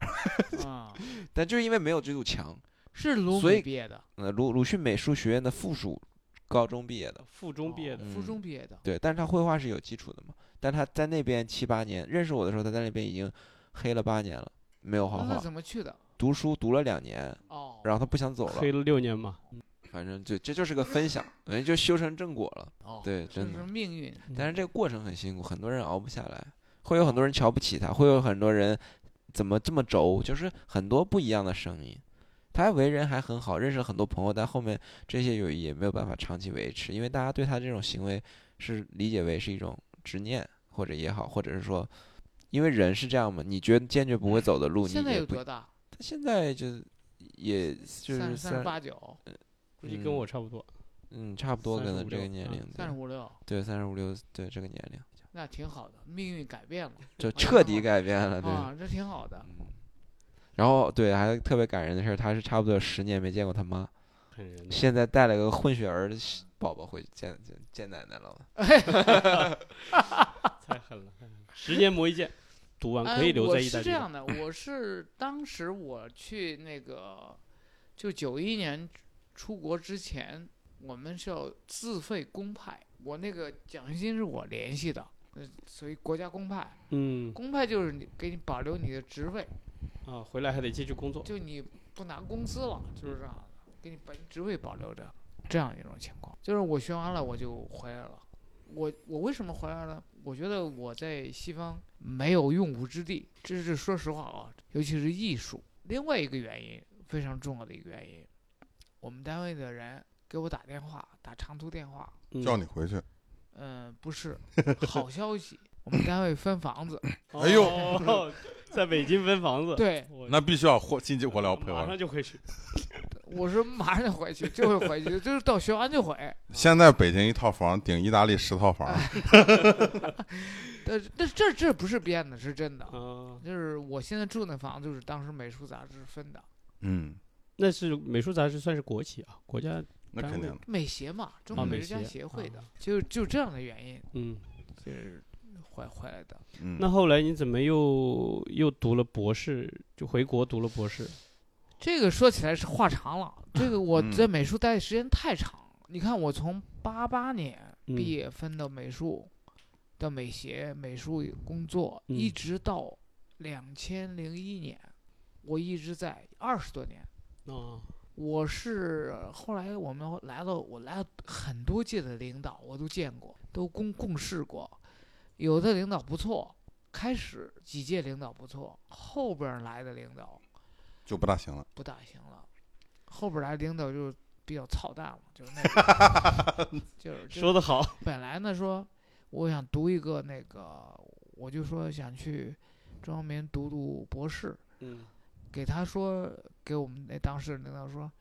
啊，但就是因为没有这堵墙，是鲁所以毕业的，呃，鲁鲁迅美术学院的附属高中毕业的。附中毕业的哦，附嗯中毕业的。对，但是他绘画是有基础的嘛。但他在那边七八年，认识我的时候，他在那边已经黑了八年了，没有画画，怎么去的？读书读了两年，哦，然后他不想走了黑，了六年嘛。反正就这就是个分享，人就修成正果了。哦，对，这是真的。命运。但是这个过程很辛苦，很多人熬不下来，会有很多人瞧不起他，会有很多人怎么这么轴，就是很多不一样的声音。他为人还很好，认识了很多朋友，但后面这些友谊也没有办法长期维持，因为大家对他这种行为是理解为是一种执念，或者也好，或者是说，因为人是这样嘛，你觉得坚决不会走的路，你现在有多大？他现在就也就是三三十三八九，估计跟我差不多。嗯差不多跟他35这个年龄，对三十五六，对三十五六对这个年龄那挺好的，命运改变了就哎彻底改变了，对。啊，这挺好的。嗯，然后对，还特别感人的事儿，他是差不多有十年没见过他妈，很人的现在带了个混血儿的宝宝回去见见见奶奶了。太狠了，太狠了十年磨一剑，读完可以留在意大利的。是这样的，我是 当时我去那个，就九一年出国之前，我们是要自费公派，我那个奖学金是我联系的，呃，所以国家公派，嗯公派就是你给你保留你的职位，啊，回来还得继续工作。就你不拿工资了，就是这样的，给你把职位保留着，这样一种情况。就是我学完了我就回来了。我我为什么回来了？我觉得我在西方没有用武之地，这是说实话啊，尤其是艺术。另外一个原因非常重要的一个原因，我们单位的人给我打电话，打长途电话，嗯叫你回去。嗯、不是好消息，我们单位分房子，哎呦哦在北京分房子，对那必须要火心急火燎陪马我上就回去。我说马上就回去，就会回去，就是到学完就回。现在北京一套房顶意大利十套房，但是但这这不是编的，是真的。啊，就是我现在住那房子，就是当时美术杂志分的，嗯，那是美术杂志算是国企啊，国家那肯定。美协嘛，中国美术家协协会的啊，就就这样的原因，嗯。就是回回来的。嗯，那后来你怎么又又读了博士，就回国读了博士？这个说起来是话长了，这个 我嗯在美术待的时间太长。你看，我从八八年嗯毕业分到美术，到美协美术工作，嗯一直到两千零一年，我一直在二十多年。啊，我是后来我们来了，我来了很多届的领导，我都见过，都共共事过。有的领导不错，开始几届领导不错，后边来的领导就不大行了。不大行了，后边儿来领导就比较操蛋了，就是那种，就是说的好，本来呢说我想读一个那个，我就说想去中央民读读博士，嗯。给他说给我们那当时领导说，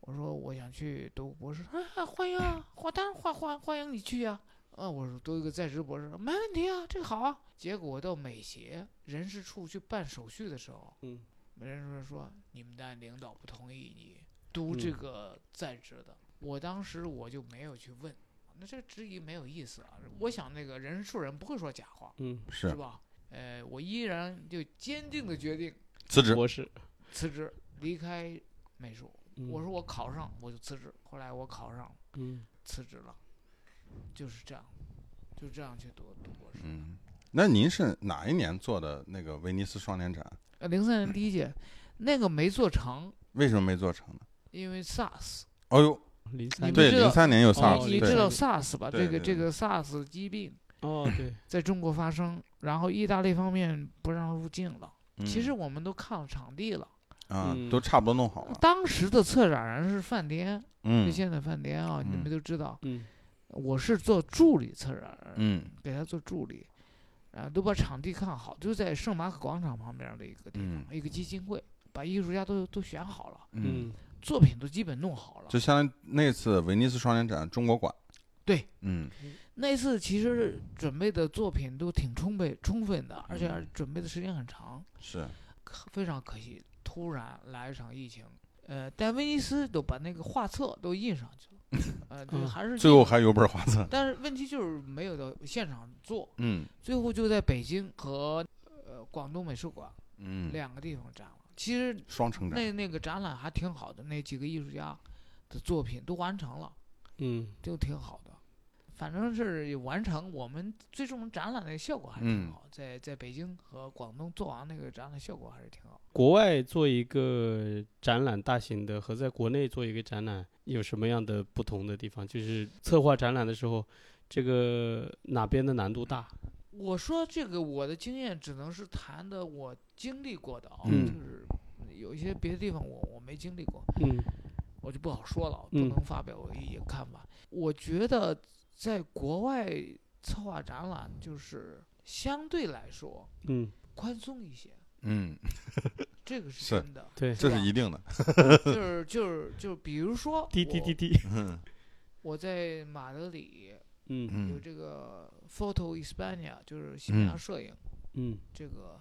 我说我想去读博士，啊欢迎啊，欢当然欢欢欢迎你去啊，啊我说读一个在职博士没问题啊，这个好啊。结果到美协人事处去办手续的时候，嗯人事处说你们单位领导不同意你读这嗯个在职的，我当时我就没有去问，那这质疑没有意思啊。我想那个人事处人不会说假话，嗯，是吧？呃，我依然就坚定的决定辞职，博士，辞职离开美术。嗯我说我考上我就辞职，后来我考上嗯辞职了，就是这样，就这样去读读博士。嗯，那您是哪一年做的那个威尼斯双年展？呃，零三年第一届，那个没做成，为什么没做成呢？因为 SARS。哦呦，零三对，你们知道零三年有哦 SARS，对你知道 SARS 吧？这个这个 SARS 疾病哦对，在中国发生，然后意大利方面不让入境了。其实嗯我们都看了场地了，啊，嗯都差不多弄好了。当时的策展人是范滇，就嗯现在范滇啊，你嗯们都知道。嗯我是做助理策展人，嗯给他做助理，啊，都把场地看好，就在圣马可广场旁边的一个地方，嗯一个基金会，把艺术家都都选好了，作品都基本弄好了。就相当于那次威尼斯双年展中国馆。对，嗯那次其实准备的作品都挺充沛充分的，而且嗯准备的时间很长，是，可非常可惜，突然来一场疫情。呃，但威尼斯都把那个画册都印上去了，呃，就嗯还是最后还有本画册。但是问题就是没有到现场做，嗯最后就在北京和呃广东美术馆嗯，两个地方展了。其实双城展。那那个展览还挺好的，那几个艺术家的作品都完成了，嗯都挺好的。反正是完成，我们最终展览的效果还是挺嗯好，在在北京和广东做完那个展览效果还是挺好。国外做一个展览大型的和在国内做一个展览有什么样的不同的地方？就是策划展览的时候，这个哪边的难度大？我说这个我的经验只能是谈的我经历过的啊，嗯就是有一些别的地方我我没经历过，嗯我就不好说了，不嗯能发表我一个看法。我觉得在国外策划展览就是相对来说嗯，宽松一些，嗯，这个是是。真的。对，这是一定的。就是就是就比如说我滴滴滴滴，嗯 我在马德里嗯。有嗯这个 Photo Hispania，就是西班牙嗯。摄影，嗯。这个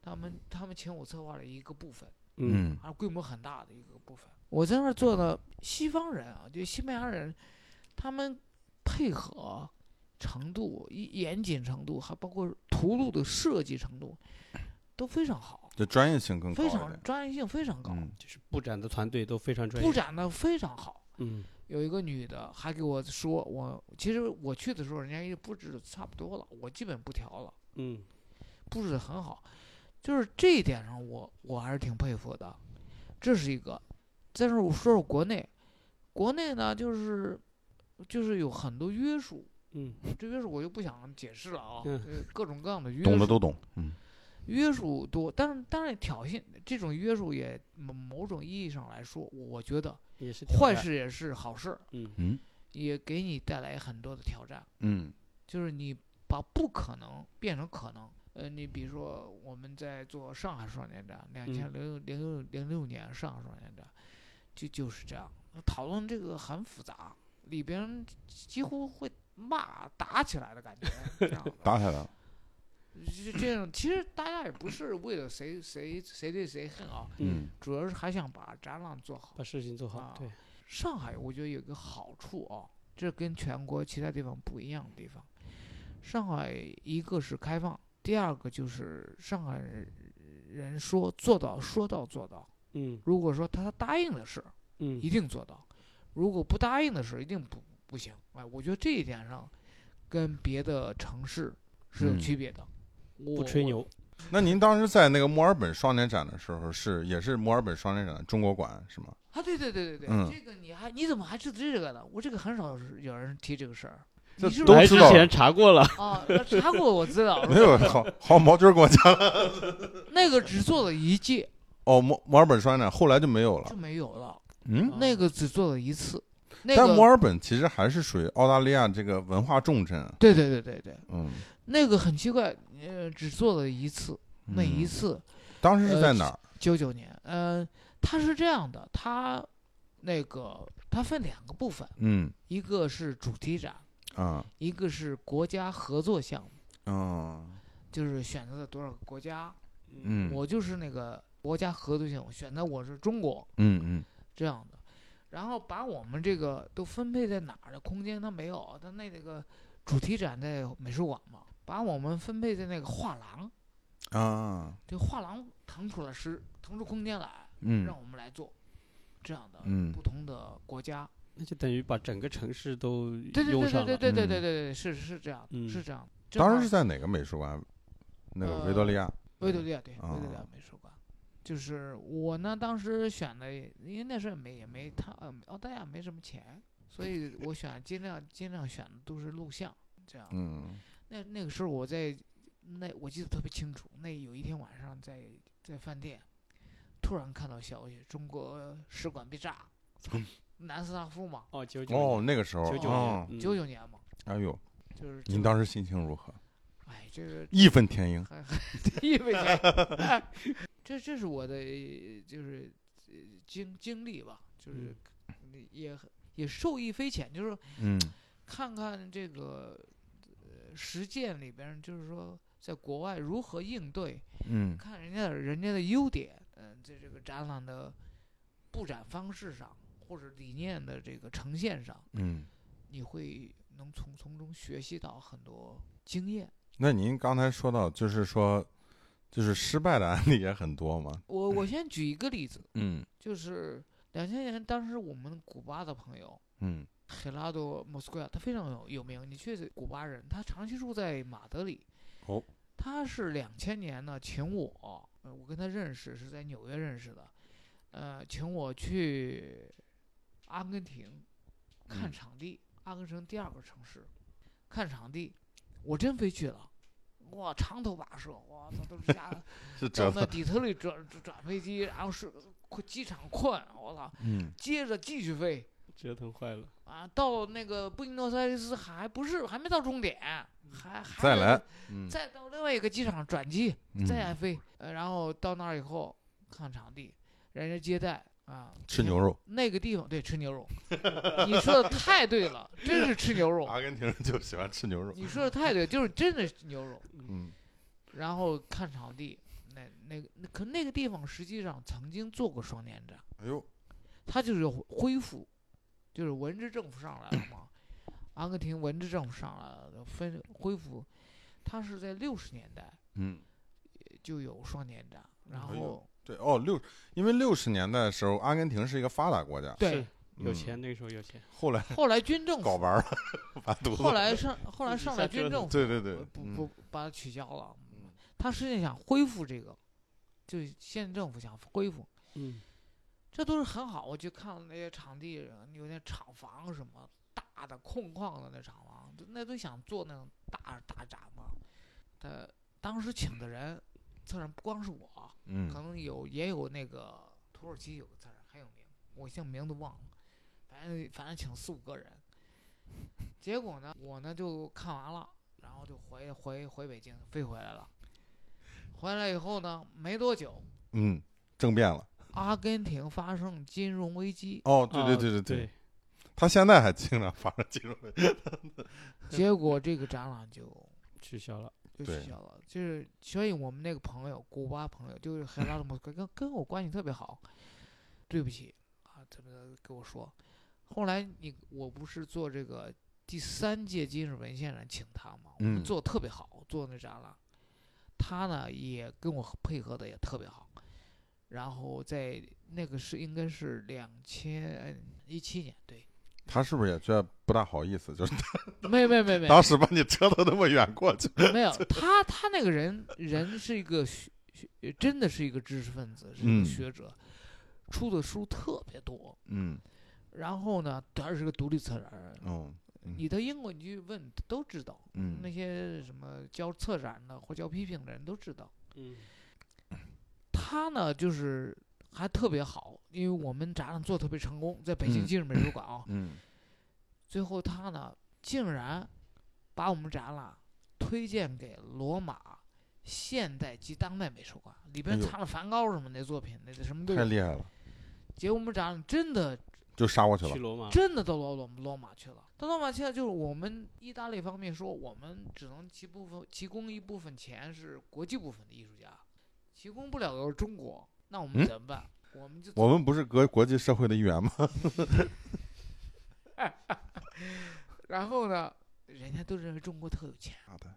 他们他们请我策划了一个部分，嗯。而规模很大的一个部分。我在那儿做的西方人啊，就西班牙人，他们配合程度、一严谨程度，还包括图录的设计程度，都非常好，这专业性更高非。常专业性非常高，嗯就是布展的团队都非常专业。布展的非常好。嗯有一个女的还给我说，我其实我去的时候，人家也布置的差不多了，我基本不调了，嗯布置的很好，就是这一点上我我还是挺佩服的，这是一个。再说我说说国内，国内呢就是就是有很多约束，嗯这约束我就不想解释了啊，各种各样的约束，懂的都懂。嗯约束多，但是当然挑衅这种约束也某某种意义上来说，我觉得也是。坏事也是好事，嗯嗯也给你带来很多的挑战。嗯就是你把不可能变成可能。呃，你比如说我们在做上海双年展，两千零零六零六年上海双年展，就就是这样，讨论这个很复杂，里边几乎会骂打起来的感觉，这样的打起来了。就这样。其实大家也不是为了谁谁谁对谁恨啊，嗯，主要是还想把展览做好。把事情做好啊。对，上海我觉得有个好处啊，这跟全国其他地方不一样的地方。上海一个是开放，第二个就是上海人说做到说到做到。嗯如果说他答应的事，嗯一定做到；如果不答应的时候，一定不不行。哎，我觉得这一点上跟别的城市是有嗯区别的。不不吹牛。那您当时在那个墨尔本双年展的时候，是也是墨尔本双年展的中国馆是吗？啊，对对对对对，嗯这个你还你怎么还知道这个呢？我这个很少有人提这个事儿。这你是不是之前查过了，啊？查过我知道，没有，好好毛军跟我讲了。那个只做了一届哦，墨墨尔本双年展后来就没有了就。没有了，嗯，那个只做了一次。那但墨尔本其实还是属于澳大利亚这个文化重镇。对对对对对，嗯，那个很奇怪，呃，只做了一次，那一嗯。次当时是呃在哪儿？九九年，嗯，它是这样的，它那个它分两个部分，嗯。一个是主题展，啊。一个是国家合作项目，嗯就是选择了多少个国家，嗯。我就是那个国家合作项目，选择我是中国嗯嗯这样的，然后把我们这个都分配在哪儿的空间它没有，它那那个主题展在美术馆嘛，把我们分配在那个画廊，啊这画廊腾出了时腾出空间来，嗯让我们来做这样的嗯不同的国家。那就等于把整个城市都对对对用上了。对对对对对对对对，是是这样，嗯是这样。当时是在哪个美术馆？那个维多利亚。维多利亚对维多利亚哦美术馆，就是我呢当时选的，因为那时候也没也没他呃澳大利亚没什么钱，所以我选尽量尽量选的都是录像这样。嗯那那个时候我在那我记得特别清楚，那有一天晚上在在饭店，突然看到消息，中国使馆被炸，南斯拉夫嘛，哦，九九哦，那个时候九九哦年，嗯九九年嘛，哎呦，就是您当时心情如何？哎这个义愤填膺。还还一分钱，这这是我的就是呃经经历吧，就是也也受益匪浅，就是嗯看看这个呃实践里边，就是说在国外如何应对，嗯看人家的人家的优点，嗯、在这个展览的布展方式上，或者理念的这个呈现上，嗯。你会能从从中学习到很多经验。那您刚才说到，就是说，就是失败的案例也很多嘛。我我先举一个例子，嗯就是两千年，当时我们古巴的朋友嗯黑拉多莫斯科亚，他非常有有名。你去古巴人，他长期住在马德里。哦，他是两千年呢，请我，呃，我跟他认识是在纽约认识的，呃，请我去阿根廷看嗯场地，阿根廷第二个城市看场地，我真飞去了。哇，长途跋涉，我操，都是下 是折腾。到那底特律转转飞机，然后是机场困，我操，嗯接着继续飞折腾坏了。啊，到那个布宜诺斯艾利斯还不是还没到终点，还还得再来，嗯，再到另外一个机场转机，嗯再飞，呃，然后到那儿以后看场地，人家接待啊，吃牛肉。那个地方对吃牛肉，你说的太对了，真是吃牛肉，阿根廷人就喜欢吃牛肉。你说的太对，就是真的是牛肉。嗯然后看场地，那那个那可那个地方实际上曾经做过双年展。哎呦，他就是恢复，就是文治政府上来了嘛，阿根廷文治政府上来了，分恢复，他是在六十年代嗯，就有双年展，然后对哦，六，因为六十年代的时候，阿根廷是一个发达国家，对是，有嗯钱，那个时候有钱。后来 后来军政府，搞完了。后来上后来上来军政府，对对对不嗯不把它取消了，他实际想恢复这个，就是县政府想恢复，嗯，这都是很好。我去看了那些场地，有那厂房什么大的空旷的那厂房，那都想做那种大大展嘛。他当时请的人，策展不光是我，可嗯能有也有那个土耳其有个策展很有名，我姓名都忘了，反正反正请四五个人。结果呢，我呢就看完了，然后就回回回北京飞回来了。回来以后呢，没多久，嗯，政变了。阿根廷发生金融危机，哦，对对啊对对对，他现在还经常发生金融危机。结果这个展览就取消了。就对取消了。就是，所以我们那个朋友，古巴朋友，就是海拉德莫斯科，跟跟我关系特别好。对不起啊，怎么跟我说？后来你我不是做这个第三届今日文献展请他嘛，我们嗯做的特别好，做那展览，他呢也跟我配合的也特别好。然后在那个是应该是两千一七年，对，他是不是也觉得不大好意思？就是没有没有没。当时把你折腾那么远过去，没有，他他那个人人是一个学学，真的是一个知识分子，是一嗯。个学者，出的书特别多。嗯。然后呢，他是个独立策展人，哦嗯。你到英国你去问都知道，嗯。那些什么教策展的或教批评的人都知道。嗯。他呢，就是还特别好，因为我们展览做得特别成功，在北京嗯近视美术馆啊，嗯 最后他呢竟然把我们展览推荐给罗马现代及当代美术馆，里边藏了梵高什么那作品，那什么都有。太厉害了，结果我们展览真的就杀过去了去。罗马，真的到罗罗罗马去了。到罗马去了，就是我们意大利方面说，我们只能提部分提供一部分钱是国际部分的艺术家，提供不了的是中国，那我们嗯怎么办？我们就我们不是国国际社会的一员吗？然后呢，人家都认为中国特有钱好的，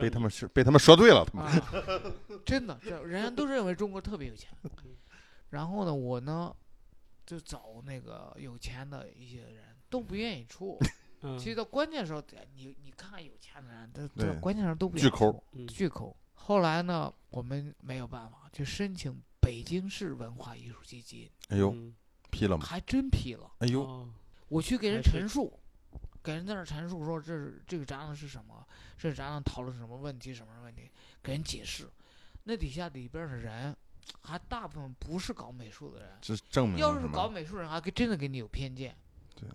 被他们是被他们说对了，他们啊，真的，这人家都认为中国特别有钱。然后呢，我呢就找那个有钱的一些人都不愿意出。嗯其实到关键时候，你你看看有钱的人，他对他关键时候都不巨抠愿意出嗯巨抠。后来呢，我们没有办法，去申请北京市文化艺术基金，哎呦嗯批了吗？还真批了。哎呦，哦我去给人陈述，给人在那儿陈述说这是这个展览是什么，这展览讨论什么问题，什么问题，给人解释。那底下里边的人，还大部分不是搞美术的人，这证明要是？搞美术人，还给真的给你有偏见。对，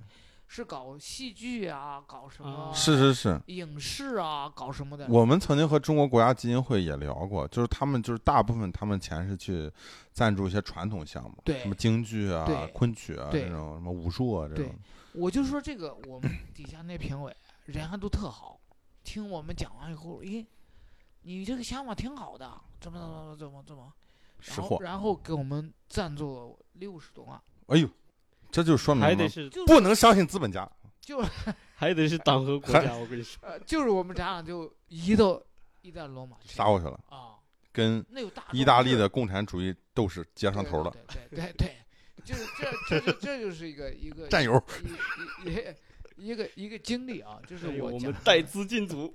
是搞戏剧啊，搞什么啊是是是，影视啊，搞什么的。我们曾经和中国国家基金会也聊过，就是他们就是大部分他们钱是去赞助一些传统项目，对什么京剧啊、昆曲啊对这种，什么武术啊这对种。我就说这个，我们底下那评委人还都特好，听我们讲完以后，咦，你这个想法挺好的，怎么怎么怎么怎么，怎么，然后然后给我们赞助了六十多万，哎呦，这就说明了还得是不能相信资本家。就 还得是党和国家，我跟你说，呃就是我们咱俩就移到意大利罗马去杀过去了，啊，跟那有大意大利的共产主义斗士接上头了，对对对就是这这就这就是一个一个战友。一个一个经历啊，就是哎呦我们带资进组，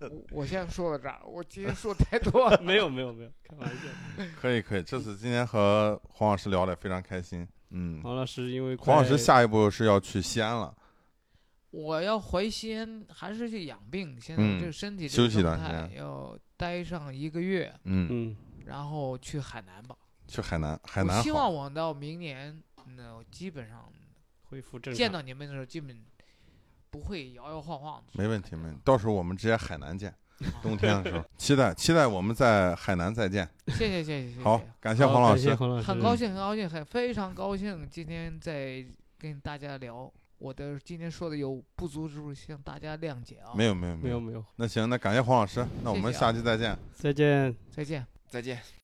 我我先说到这儿，我今天说太多了。没有没有没有，开玩笑。可以可以，这次今天和黄老师聊的非常开心。嗯，黄老师因为黄老师下一步是要去西安了，我要回西安，还是去养病。现在嗯这个身体这休个状息一段时态要待上一个月，嗯，嗯然后去海南吧。去海南，海南我希望，我到明年，那基本上恢复正常，见到你们的时候，基本不会摇摇晃晃的。没问题没问题，到时候我们直接海南见，啊 冬天的时候，期待期待我们在海南再见。谢谢谢谢谢谢。好，感谢黄老师，很高兴，很高兴，很非常高兴，今天在跟大家聊。我的今天说的有不足之处，希望大家谅解啊。没有没有有，没有没有，那行，那感谢黄老师，那我们下期再见。再见。再见。再见。